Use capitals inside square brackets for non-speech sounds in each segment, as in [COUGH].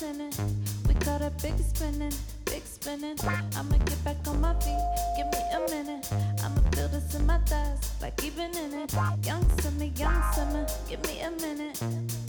We caught a big spinning, big spinning. I'ma get back on my feet, give me a minute. I'ma feel this in my thighs, like even in it. Young summer, young summer, give me a minute.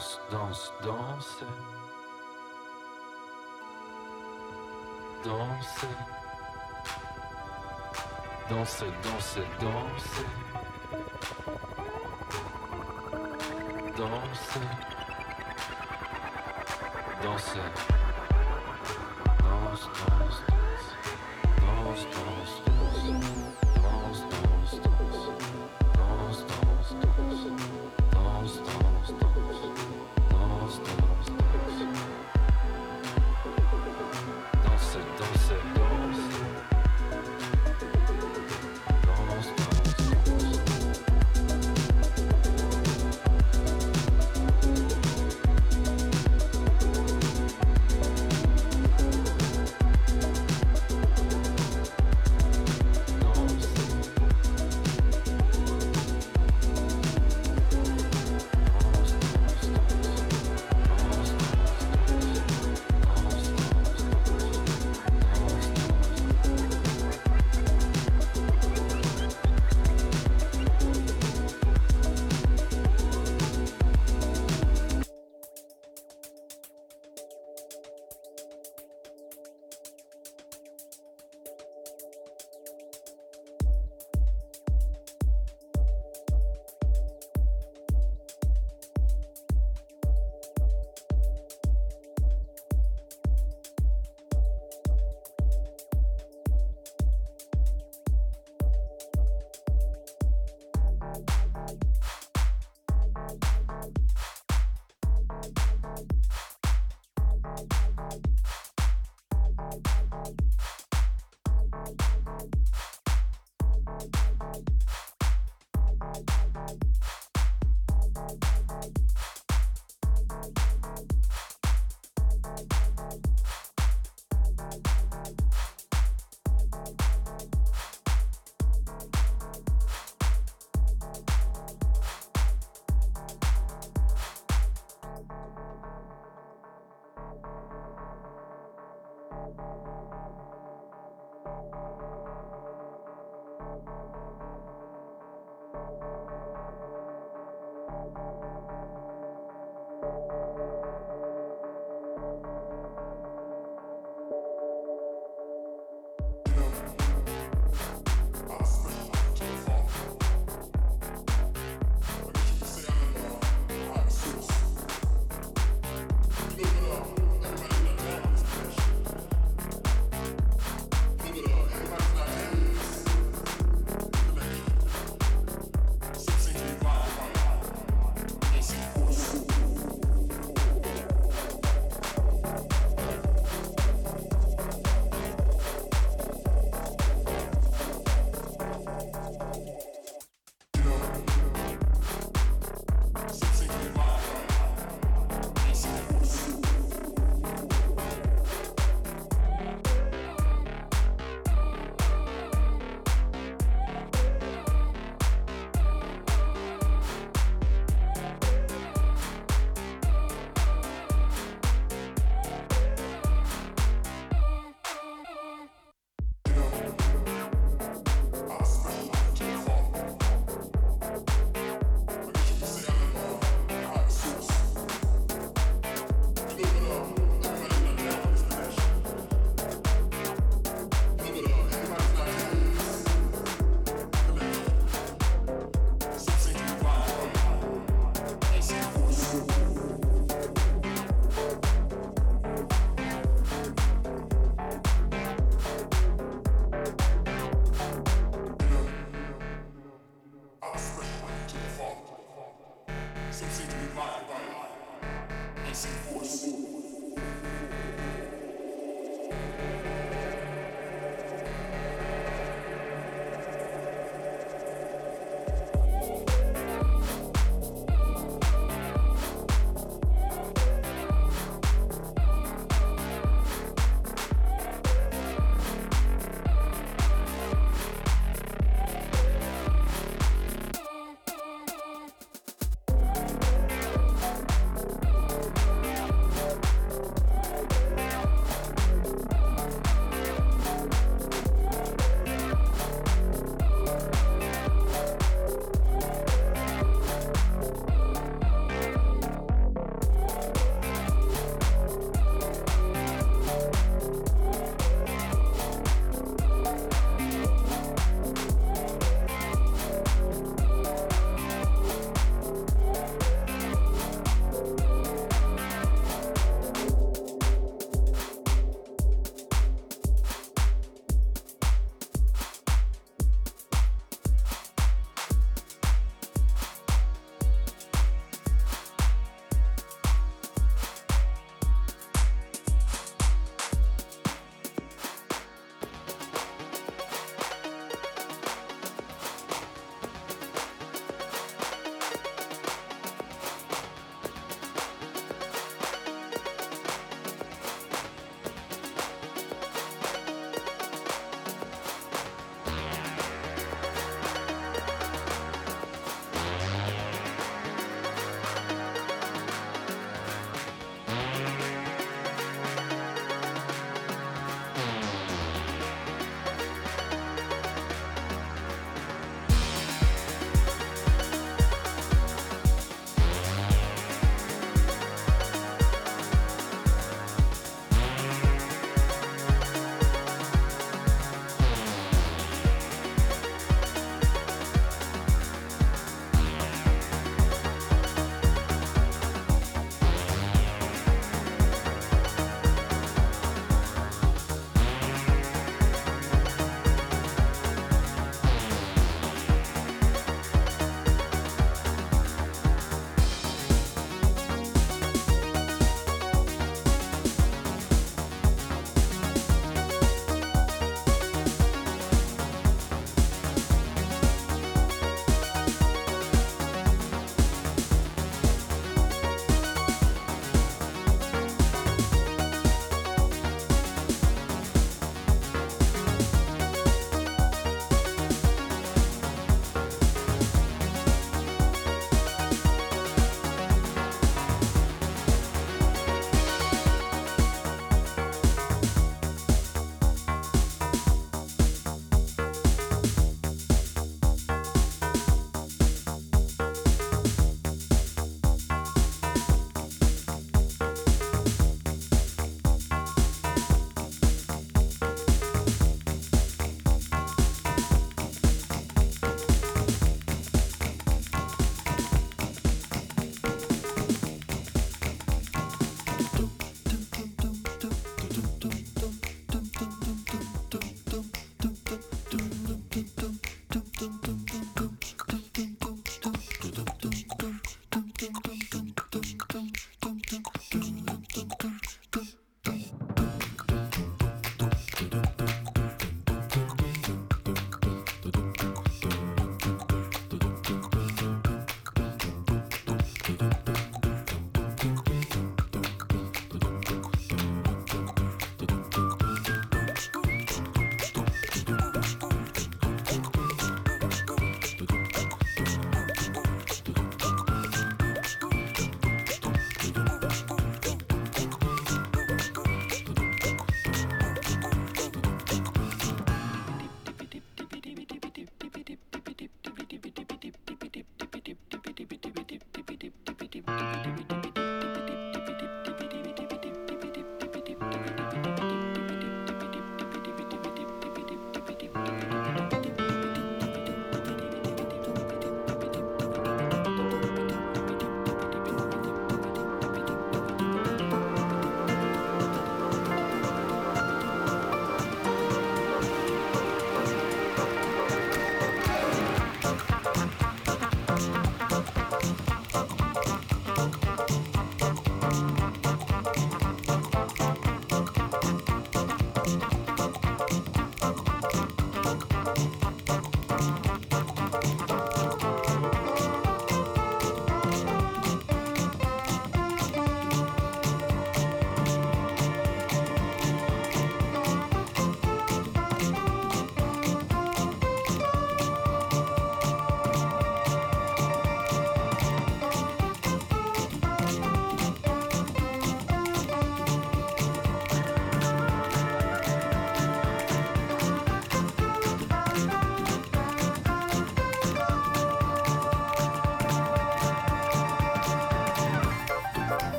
danse, danse, danse. Danse. Danse, danse, danse. Danse. Danse. Música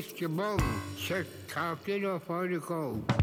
Mr. Cocktail or for the cold. short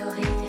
story.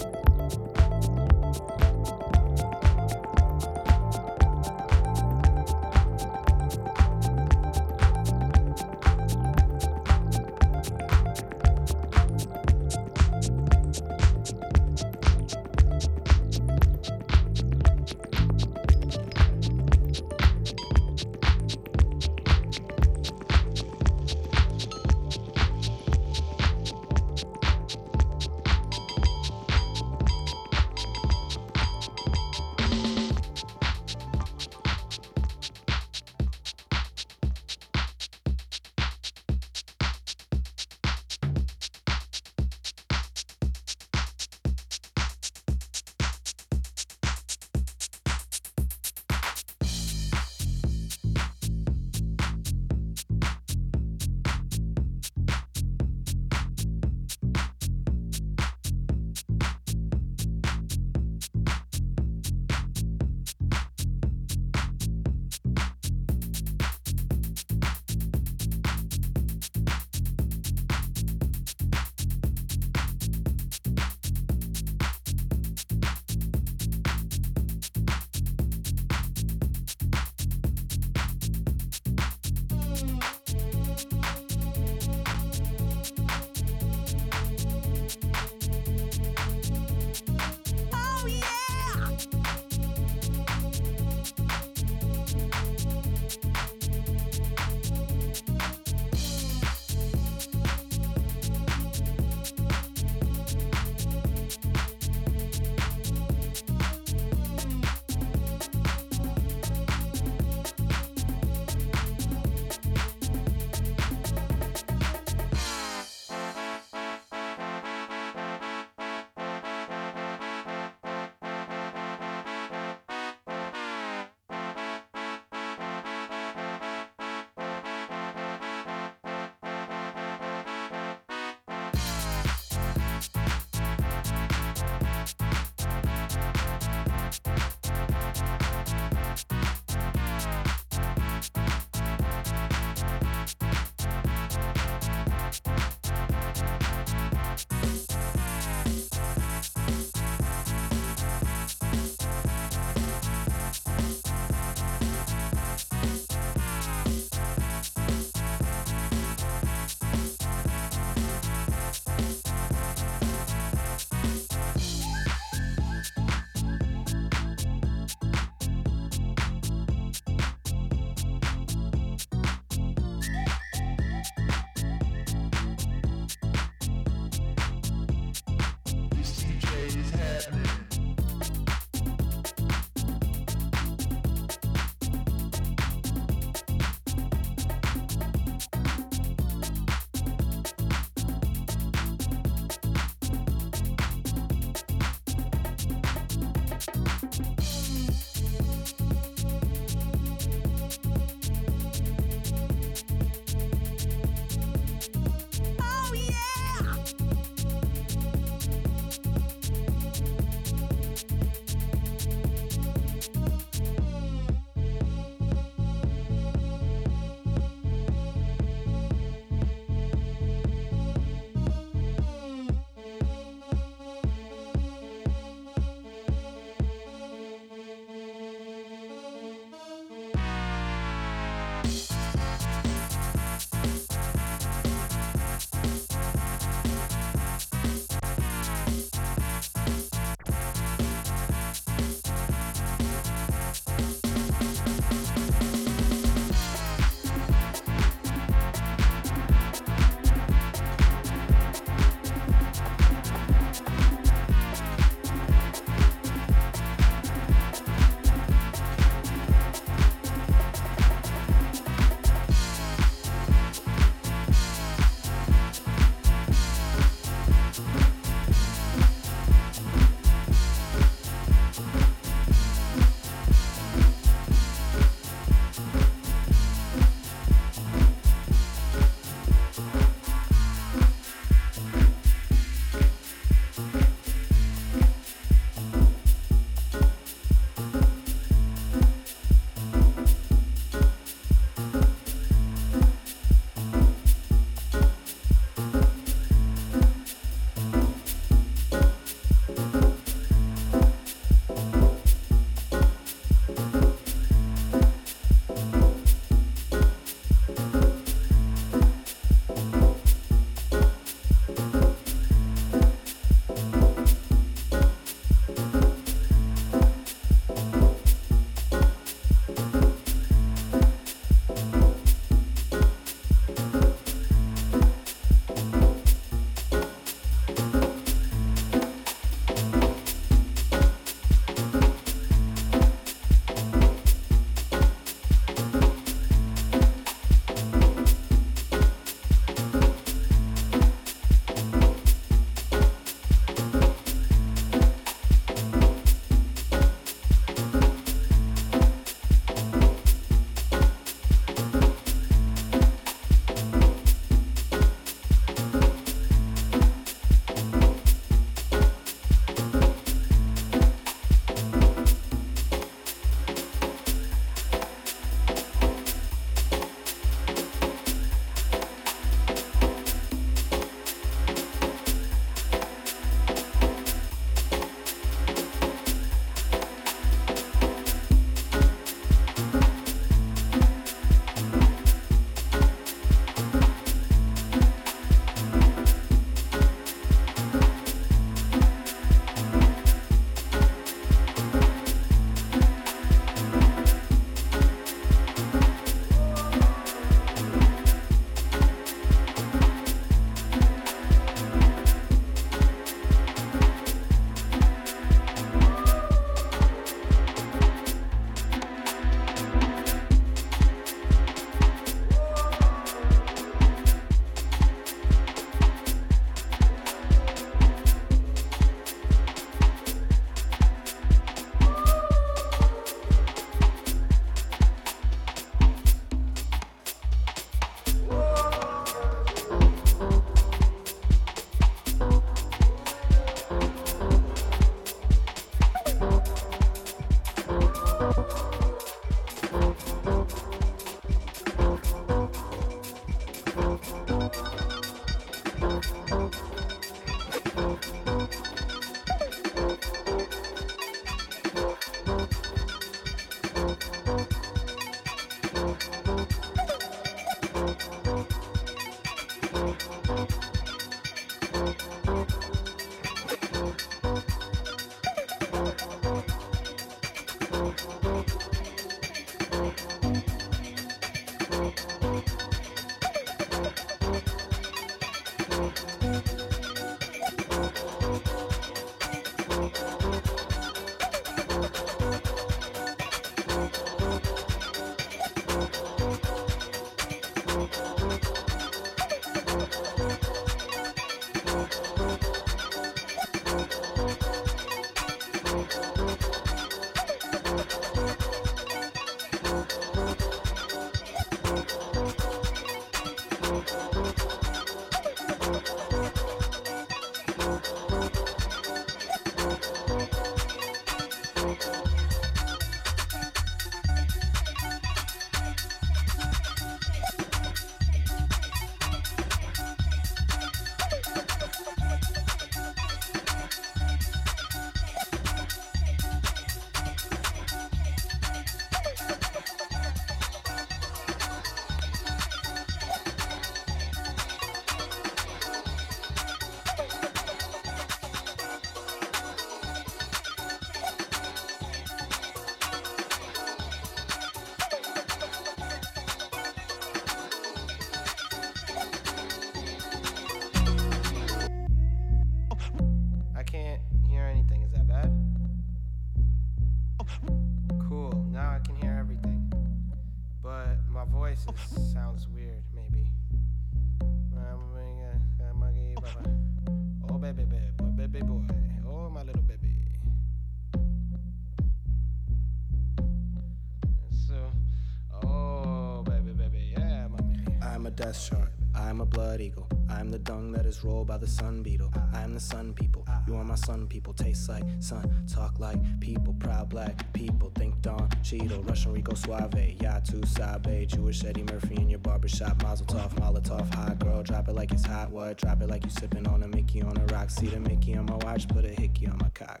Death shark. I'm a blood eagle. I'm the dung that is rolled by the sun beetle. I'm the sun people. You are my sun people. Taste like sun. Talk like people. Proud black people. Think Don Cheeto. Russian Rico Suave. Yatu Sabe. Jewish Eddie Murphy in your barbershop. Mazel tov. Molotov. Hot girl. Drop it like it's hot. What? Drop it like you sipping on a Mickey on a rock. See the Mickey on my watch. Put a hickey on my cock.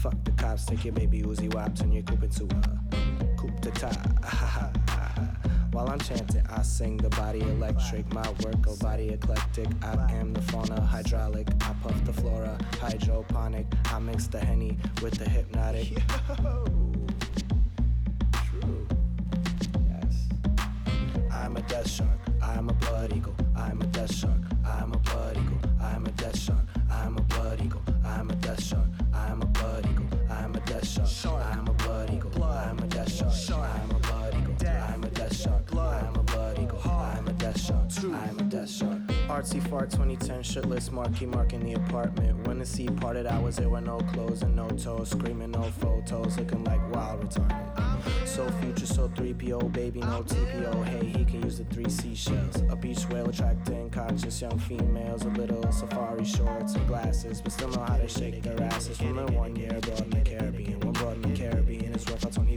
Fuck the cops. Take your baby Uzi Wop. Turn your coupe into a coupe de ta. [LAUGHS] While I'm chanting, I sing the body electric. My work, a body eclectic. I am the fauna hydraulic. I puff the flora hydroponic. I mix the henny with the hypnotic. True. Yes. I'm a death shark. I'm a blood eagle. I'm a death shark. I'm a blood eagle. I'm a death shark. Nazi fart 2010 shirtless Marky Mark in the apartment. When the sea parted, I was there with no clothes and no toes, screaming no photos, looking like wild retarded. So future, so 3PO, baby, no TPO. Hey, he can use the three seashells. A beach whale attracting conscious young females, a little safari shorts and glasses, but still know how to shake their asses. Women one year brought in the Caribbean, one brought in the Caribbean is worth 20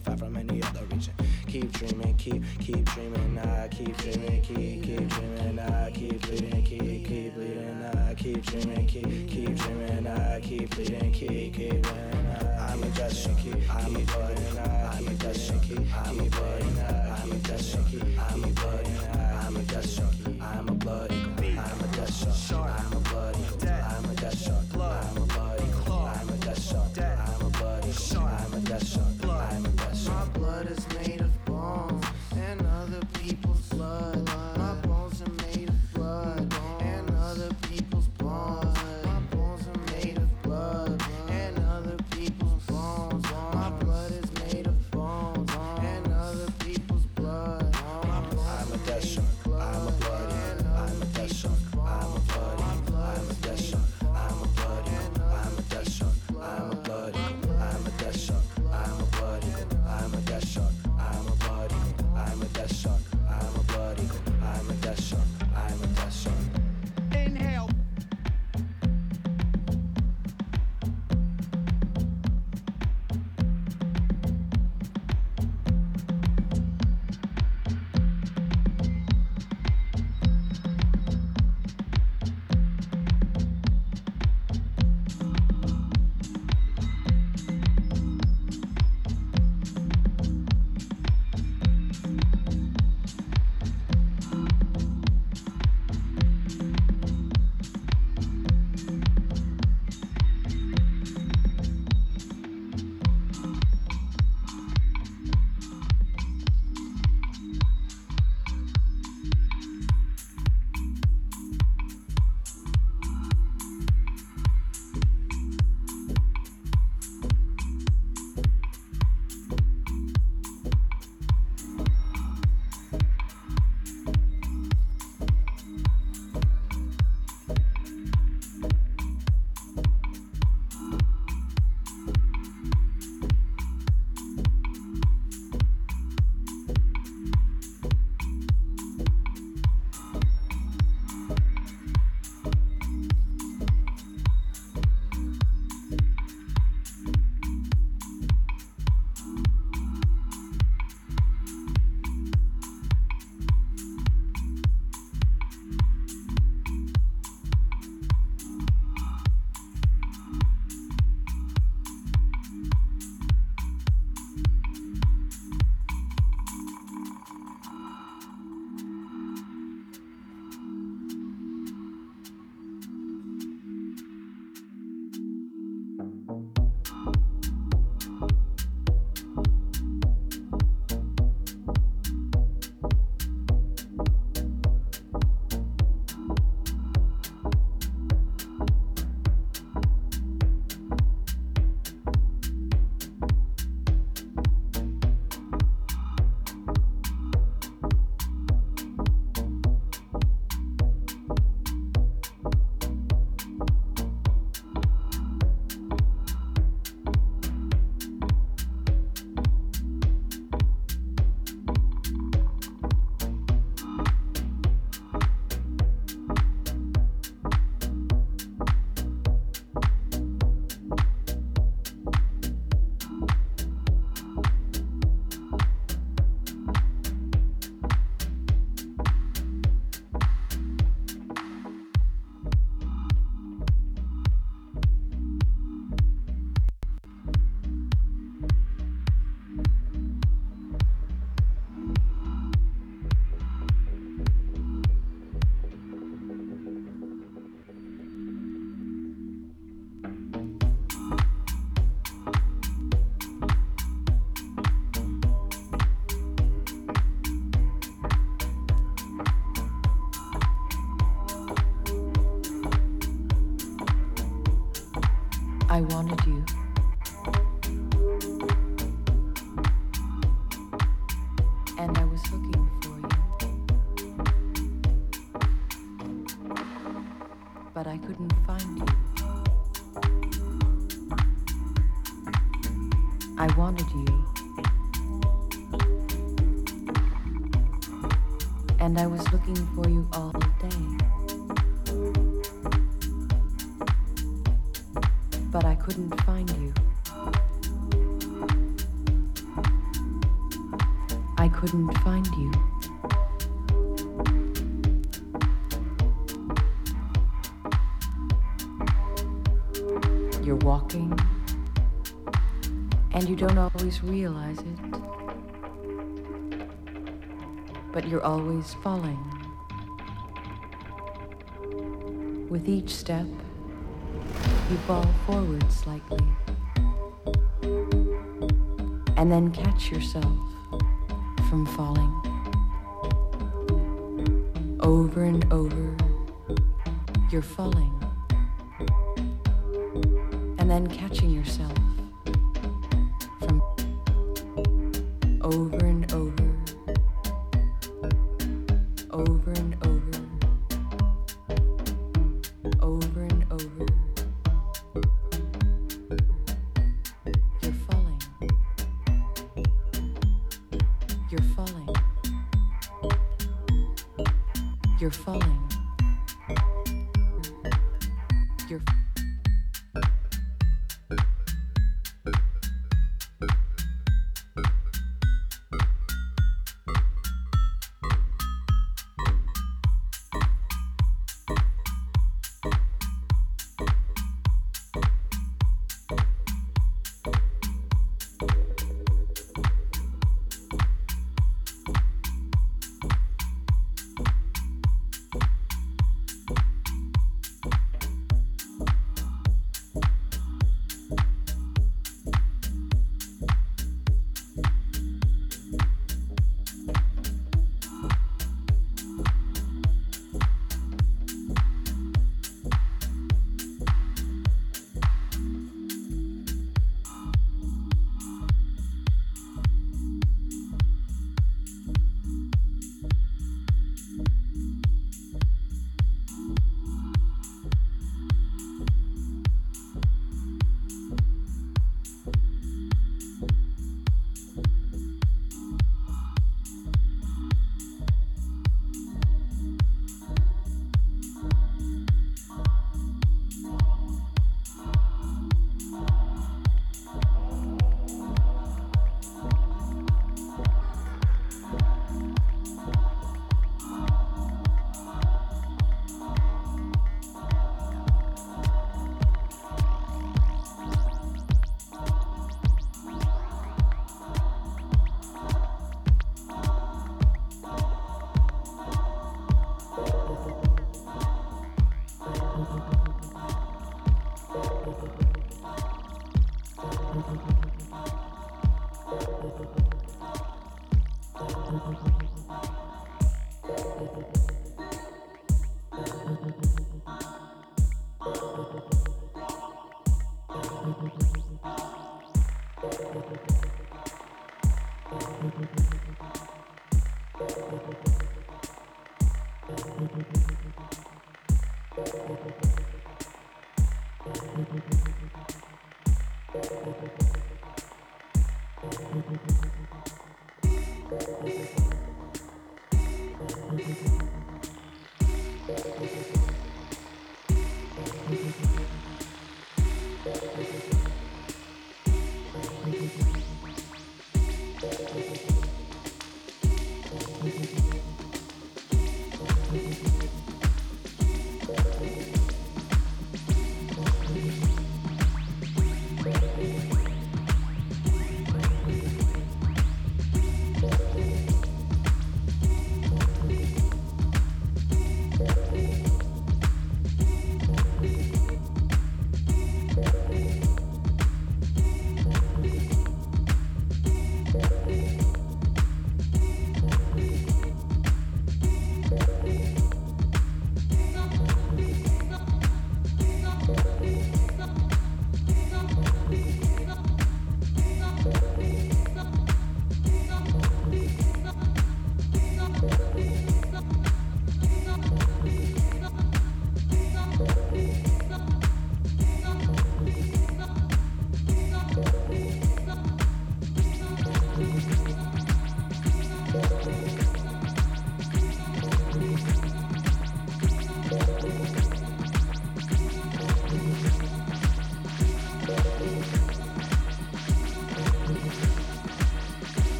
dreaming, keep, keep dreaming, I keep dreaming, keep, keep dreaming, I keep bleeding, keep, keep bleeding, I keep dreaming, keep, keep dreaming, I keep bleeding, keep, keep bleeding, I'm a death shark, I'm a blood, I'm a shark, I'm a blood, I'm a shark, I'm a blood, I'm a death I'm a blood, And I was looking for you all day. But I couldn't find you. I couldn't find you. You're walking, and you don't always realize it, you're always falling. With each step, you fall forward slightly, and then catch yourself from falling. Over and over, you're falling and then catching yourself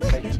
Thank you.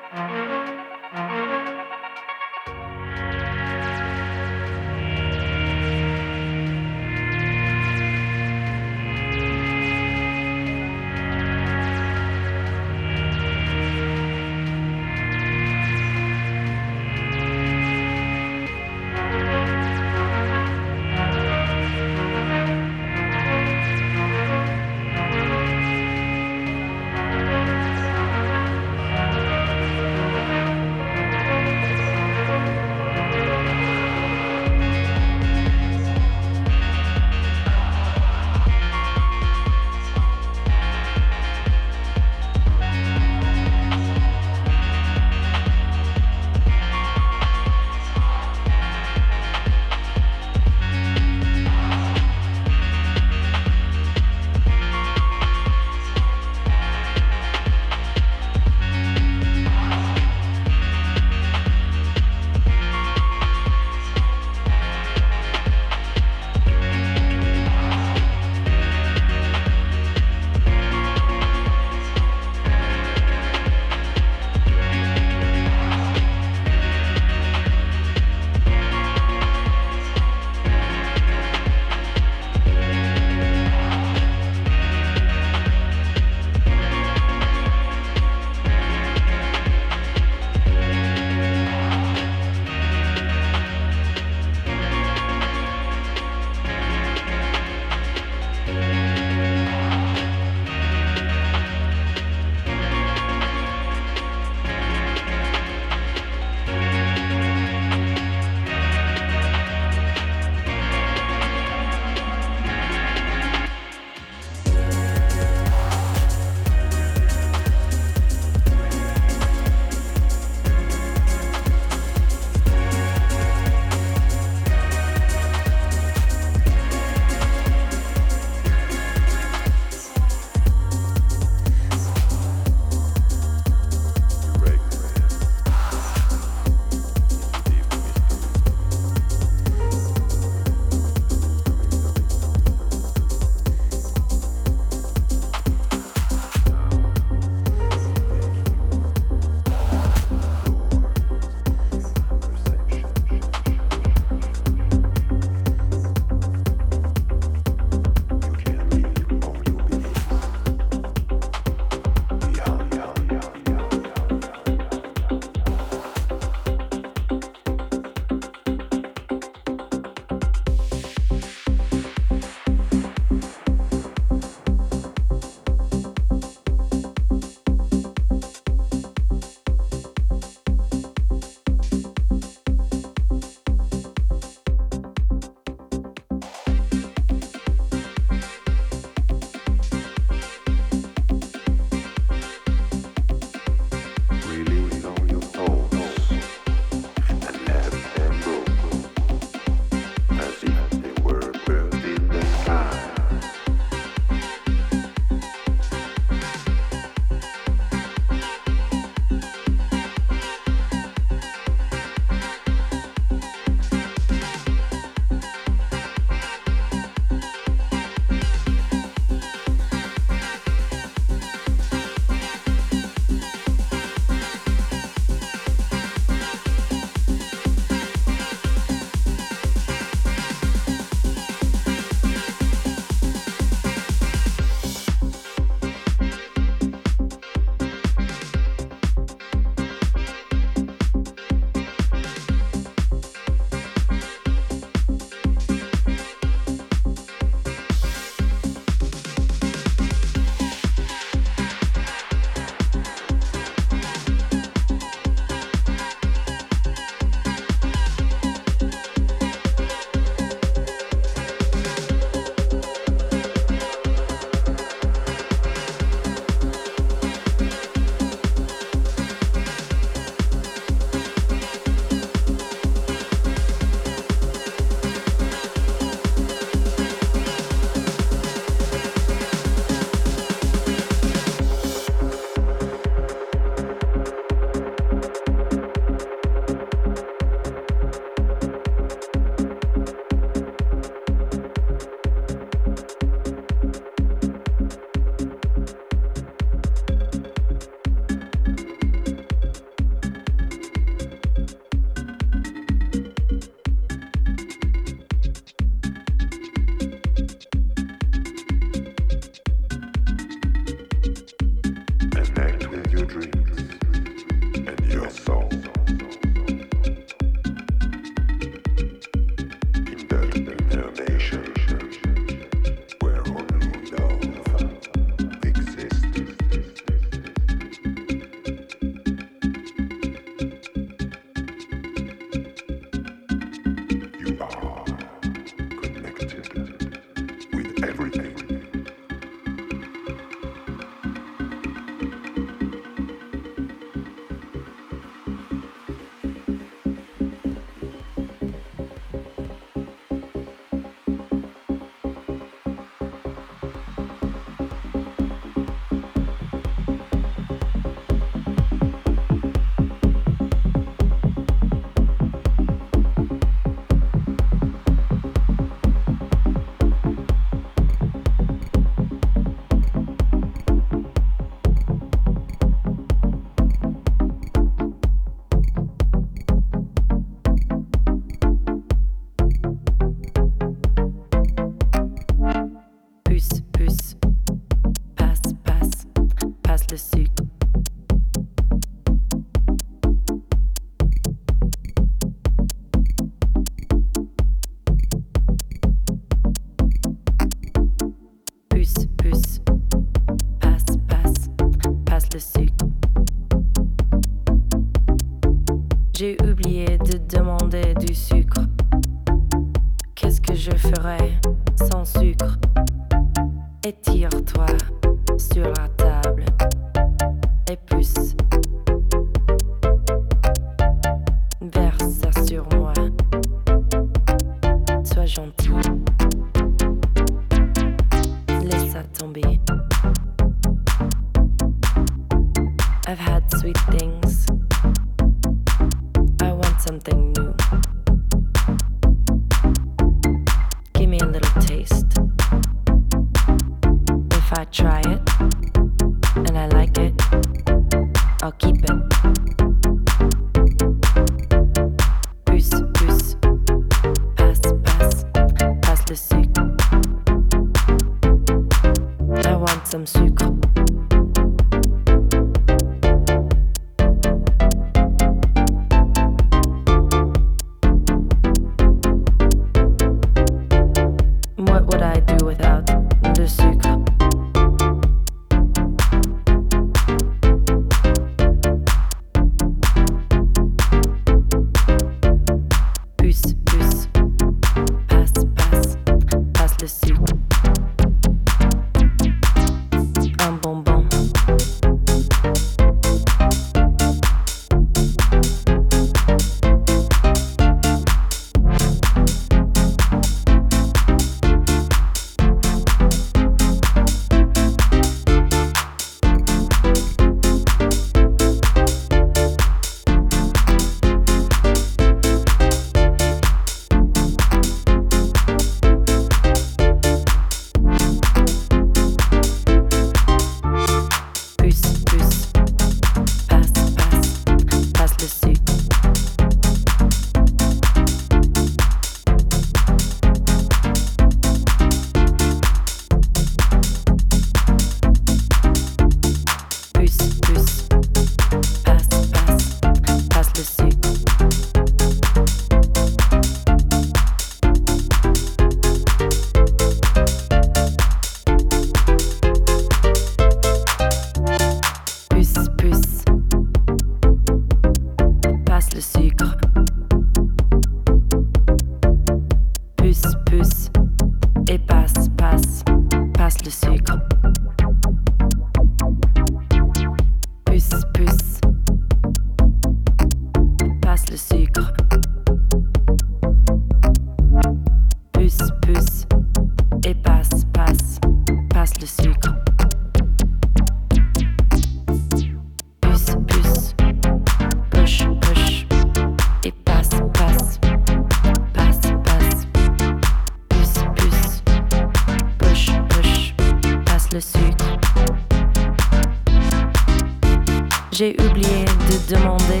J'ai oublié de demander